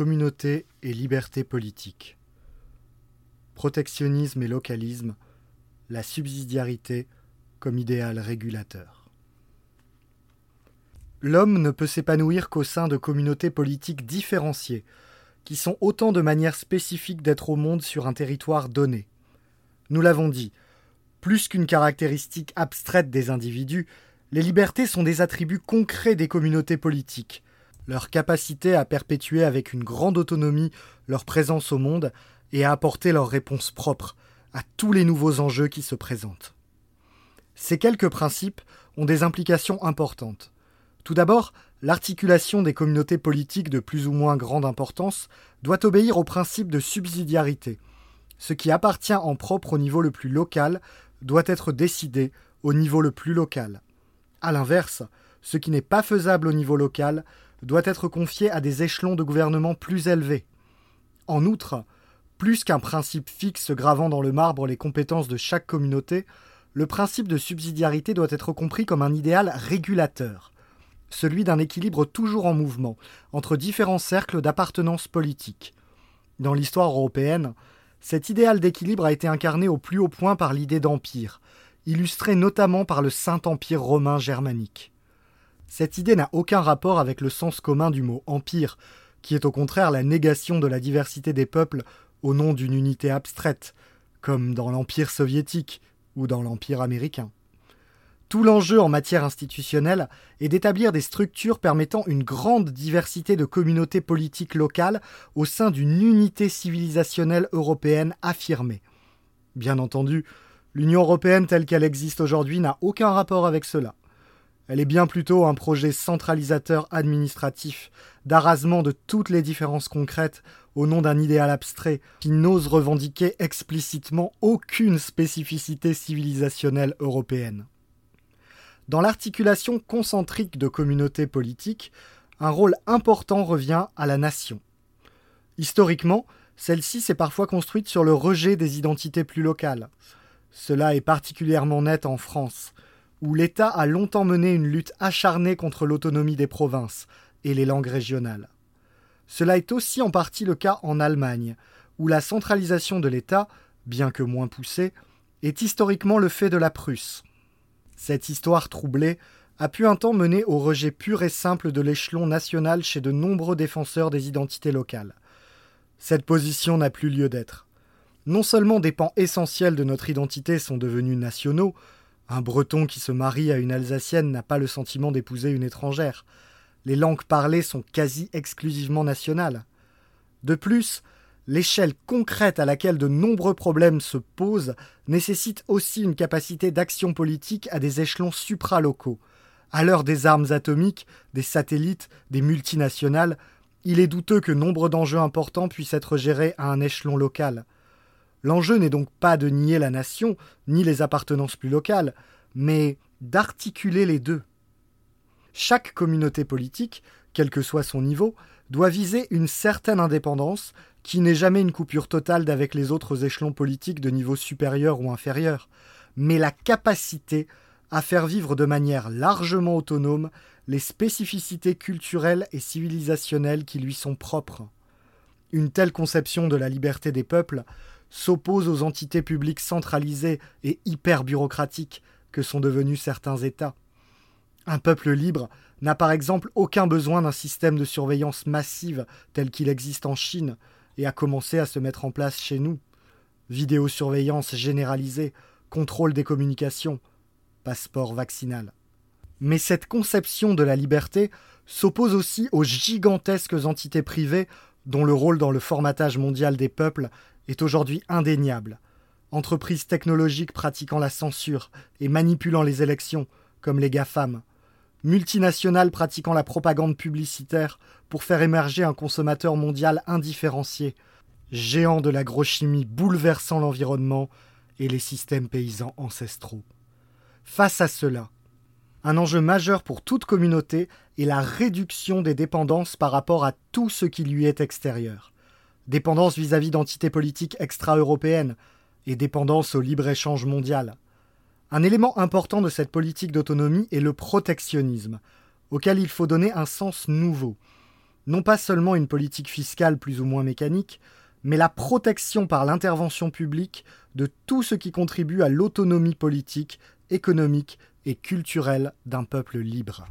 communauté et liberté politique. Protectionnisme et localisme, la subsidiarité comme idéal régulateur. L'homme ne peut s'épanouir qu'au sein de communautés politiques différenciées, qui sont autant de manières spécifiques d'être au monde sur un territoire donné. Nous l'avons dit, plus qu'une caractéristique abstraite des individus, les libertés sont des attributs concrets des communautés politiques. Leur capacité à perpétuer avec une grande autonomie leur présence au monde et à apporter leurs réponses propres à tous les nouveaux enjeux qui se présentent. Ces quelques principes ont des implications importantes. Tout d'abord, l'articulation des communautés politiques de plus ou moins grande importance doit obéir au principe de subsidiarité. Ce qui appartient en propre au niveau le plus local doit être décidé au niveau le plus local. A l'inverse, ce qui n'est pas faisable au niveau local doit être confié à des échelons de gouvernement plus élevés. En outre, plus qu'un principe fixe gravant dans le marbre les compétences de chaque communauté, le principe de subsidiarité doit être compris comme un idéal régulateur, celui d'un équilibre toujours en mouvement entre différents cercles d'appartenance politique. Dans l'histoire européenne, cet idéal d'équilibre a été incarné au plus haut point par l'idée d'empire, illustrée notamment par le Saint-Empire romain germanique. Cette idée n'a aucun rapport avec le sens commun du mot empire, qui est au contraire la négation de la diversité des peuples au nom d'une unité abstraite, comme dans l'Empire soviétique ou dans l'Empire américain. Tout l'enjeu en matière institutionnelle est d'établir des structures permettant une grande diversité de communautés politiques locales au sein d'une unité civilisationnelle européenne affirmée. Bien entendu, l'Union européenne telle qu'elle existe aujourd'hui n'a aucun rapport avec cela. Elle est bien plutôt un projet centralisateur administratif, d'arrasement de toutes les différences concrètes au nom d'un idéal abstrait qui n'ose revendiquer explicitement aucune spécificité civilisationnelle européenne. Dans l'articulation concentrique de communautés politiques, un rôle important revient à la nation. Historiquement, celle-ci s'est parfois construite sur le rejet des identités plus locales. Cela est particulièrement net en France, où l'État a longtemps mené une lutte acharnée contre l'autonomie des provinces et les langues régionales. Cela est aussi en partie le cas en Allemagne, où la centralisation de l'État, bien que moins poussée, est historiquement le fait de la Prusse. Cette histoire troublée a pu un temps mener au rejet pur et simple de l'échelon national chez de nombreux défenseurs des identités locales. Cette position n'a plus lieu d'être. Non seulement des pans essentiels de notre identité sont devenus nationaux, un Breton qui se marie à une Alsacienne n'a pas le sentiment d'épouser une étrangère. Les langues parlées sont quasi exclusivement nationales. De plus, l'échelle concrète à laquelle de nombreux problèmes se posent nécessite aussi une capacité d'action politique à des échelons supralocaux. À l'heure des armes atomiques, des satellites, des multinationales, il est douteux que nombre d'enjeux importants puissent être gérés à un échelon local. L'enjeu n'est donc pas de nier la nation, ni les appartenances plus locales, mais d'articuler les deux. Chaque communauté politique, quel que soit son niveau, doit viser une certaine indépendance qui n'est jamais une coupure totale d'avec les autres échelons politiques de niveau supérieur ou inférieur, mais la capacité à faire vivre de manière largement autonome les spécificités culturelles et civilisationnelles qui lui sont propres. Une telle conception de la liberté des peuples s'oppose aux entités publiques centralisées et hyper bureaucratiques que sont devenus certains États. Un peuple libre n'a par exemple aucun besoin d'un système de surveillance massive tel qu'il existe en Chine, et a commencé à se mettre en place chez nous. Vidéosurveillance généralisée, contrôle des communications, passeport vaccinal. Mais cette conception de la liberté s'oppose aussi aux gigantesques entités privées dont le rôle dans le formatage mondial des peuples est aujourd'hui indéniable. Entreprises technologiques pratiquant la censure et manipulant les élections, comme les GAFAM, multinationales pratiquant la propagande publicitaire pour faire émerger un consommateur mondial indifférencié, géant de l'agrochimie bouleversant l'environnement et les systèmes paysans ancestraux. Face à cela, un enjeu majeur pour toute communauté est la réduction des dépendances par rapport à tout ce qui lui est extérieur. Dépendance vis-à-vis d'entités politiques extra-européennes et dépendance au libre-échange mondial. Un élément important de cette politique d'autonomie est le protectionnisme, auquel il faut donner un sens nouveau. non pas seulement une politique fiscale plus ou moins mécanique, mais la protection par l'intervention publique de tout ce qui contribue à l'autonomie politique, économique et culturelle d'un peuple libre.